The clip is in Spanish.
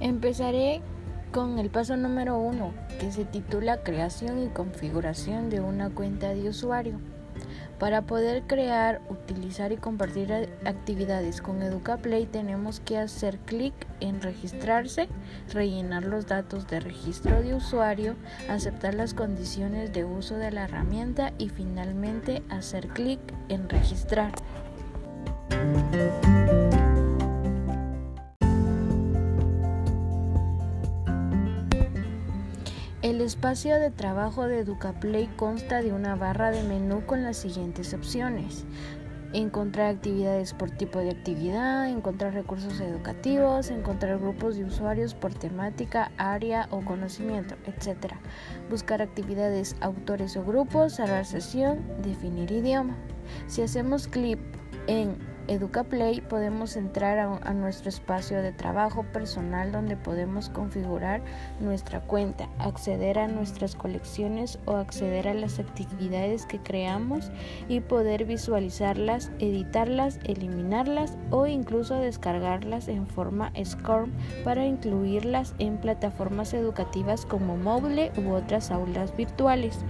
Empezaré con el paso número uno, que se titula Creación y configuración de una cuenta de usuario. Para poder crear, utilizar y compartir actividades con EducaPlay tenemos que hacer clic en registrarse, rellenar los datos de registro de usuario, aceptar las condiciones de uso de la herramienta y finalmente hacer clic en registrar. El espacio de trabajo de EducaPlay consta de una barra de menú con las siguientes opciones. Encontrar actividades por tipo de actividad, encontrar recursos educativos, encontrar grupos de usuarios por temática, área o conocimiento, etc. Buscar actividades, autores o grupos, cerrar sesión, definir idioma. Si hacemos clic en EducaPlay podemos entrar a, nuestro espacio de trabajo personal donde podemos configurar nuestra cuenta, acceder a nuestras colecciones o acceder a las actividades que creamos y poder visualizarlas, editarlas, eliminarlas o incluso descargarlas en forma SCORM para incluirlas en plataformas educativas como Mobile u otras aulas virtuales.